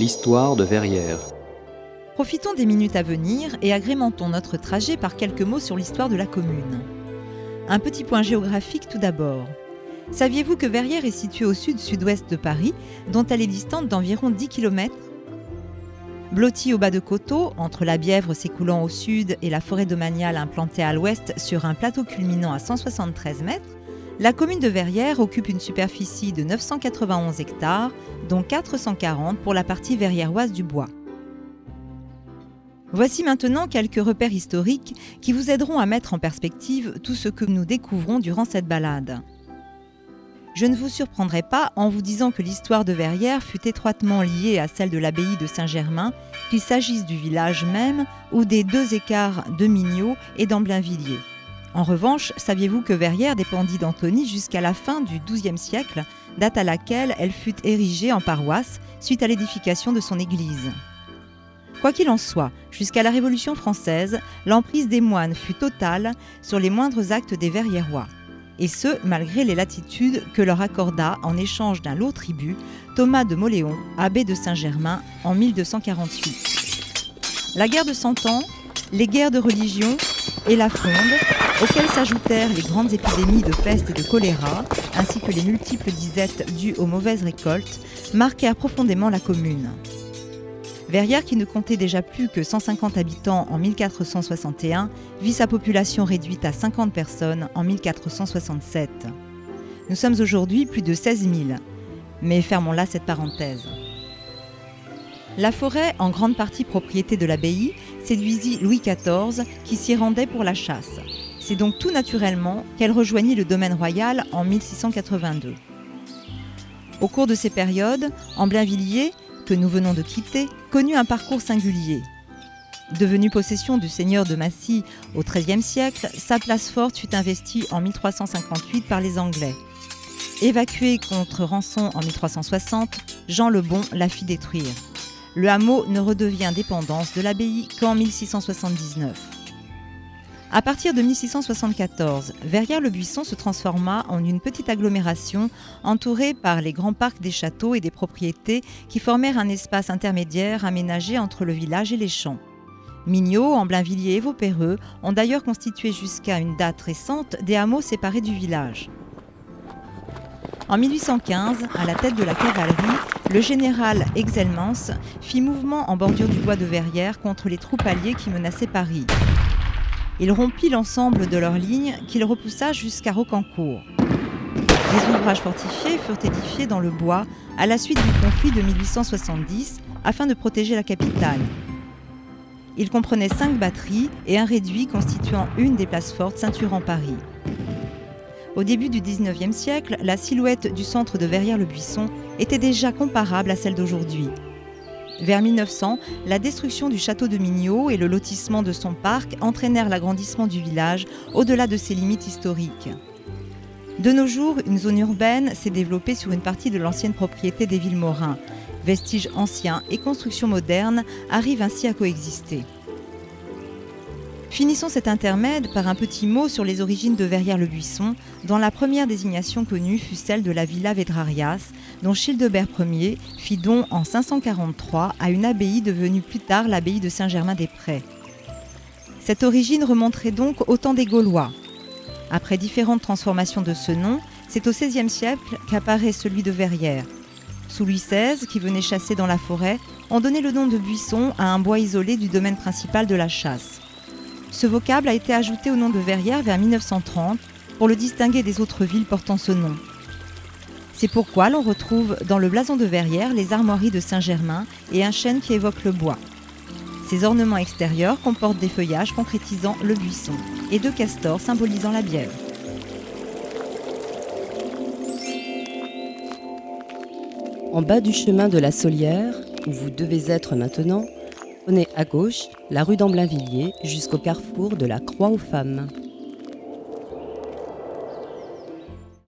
L'histoire de Verrières. Profitons des minutes à venir et agrémentons notre trajet par quelques mots sur l'histoire de la commune. Un petit point géographique tout d'abord. Saviez-vous que Verrières est située au sud-sud-ouest de Paris, dont elle est distante d'environ 10 km Blottie au bas de coteau, entre la Bièvre s'écoulant au sud et la forêt domaniale implantée à l'ouest sur un plateau culminant à 173 mètres, la commune de Verrières occupe une superficie de 991 hectares, dont 440 pour la partie verriéroise du bois. Voici maintenant quelques repères historiques qui vous aideront à mettre en perspective tout ce que nous découvrons durant cette balade. Je ne vous surprendrai pas en vous disant que l'histoire de Verrières fut étroitement liée à celle de l'abbaye de Saint-Germain, qu'il s'agisse du village même ou des deux écarts de Mignot et d'Amblainvilliers. En revanche, saviez-vous que Verrières dépendit d'Antony jusqu'à la fin du XIIe siècle, date à laquelle elle fut érigée en paroisse suite à l'édification de son église? Quoi qu'il en soit, jusqu'à la Révolution française, l'emprise des moines fut totale sur les moindres actes des Verriérois et ce, malgré les latitudes que leur accorda, en échange d'un lot tribut, Thomas de Moléon, abbé de Saint-Germain, en 1248. La guerre de Cent Ans, les guerres de religion et la Fronde, auxquelles s'ajoutèrent les grandes épidémies de peste et de choléra, ainsi que les multiples disettes dues aux mauvaises récoltes, marquèrent profondément la commune. Verrières, qui ne comptait déjà plus que 150 habitants en 1461, vit sa population réduite à 50 personnes en 1467. Nous sommes aujourd'hui plus de 16 000. Mais fermons là cette parenthèse. La forêt, en grande partie propriété de l'abbaye, séduisit Louis XIV qui s'y rendait pour la chasse. C'est donc tout naturellement qu'elle rejoignit le domaine royal en 1682. Au cours de ces périodes, en Blainvilliers, que nous venons de quitter, connut un parcours singulier. Devenue possession du seigneur de Massy au XIIIe siècle, sa place forte fut investie en 1358 par les Anglais. Évacué contre rançon en 1360, Jean le Bon la fit détruire. Le hameau ne redevient dépendance de l'abbaye qu'en 1679. À partir de 1674, Verrières-le-Buisson se transforma en une petite agglomération entourée par les grands parcs des châteaux et des propriétés qui formèrent un espace intermédiaire aménagé entre le village et les champs. Mignot, Amblainvilliers et Vaupéreux ont d'ailleurs constitué jusqu'à une date récente des hameaux séparés du village. En 1815, à la tête de la cavalerie, le général Exelmans fit mouvement en bordure du bois de Verrières contre les troupes alliées qui menaçaient Paris. Il rompit l'ensemble de leurs lignes qu'il repoussa jusqu'à Rocancourt. Des ouvrages fortifiés furent édifiés dans le bois à la suite du conflit de 1870 afin de protéger la capitale. Il comprenait cinq batteries et un réduit constituant une des places fortes ceinturant Paris. Au début du 19e siècle, la silhouette du centre de Verrières-le-Buisson était déjà comparable à celle d'aujourd'hui. Vers 1900, la destruction du château de Mignot et le lotissement de son parc entraînèrent l'agrandissement du village au-delà de ses limites historiques. De nos jours, une zone urbaine s'est développée sur une partie de l'ancienne propriété des Villemorins. Vestiges anciens et constructions modernes arrivent ainsi à coexister. Finissons cet intermède par un petit mot sur les origines de Verrières-le-Buisson, dont la première désignation connue fut celle de la Villa Vedrarias, dont Childebert Ier fit don en 543 à une abbaye devenue plus tard l'abbaye de Saint-Germain-des-Prés. Cette origine remonterait donc au temps des Gaulois. Après différentes transformations de ce nom, c'est au XVIe siècle qu'apparaît celui de Verrières. Sous Louis XVI, qui venait chasser dans la forêt, on donnait le nom de buisson à un bois isolé du domaine principal de la chasse. Ce vocable a été ajouté au nom de Verrières vers 1930 pour le distinguer des autres villes portant ce nom. C'est pourquoi l'on retrouve dans le blason de Verrières les armoiries de Saint-Germain et un chêne qui évoque le bois. Ces ornements extérieurs comportent des feuillages concrétisant le buisson et deux castors symbolisant la bièvre. En bas du chemin de la Solière, où vous devez être maintenant, Prenez à gauche la rue d'Amblainvilliers jusqu'au carrefour de la Croix aux Femmes.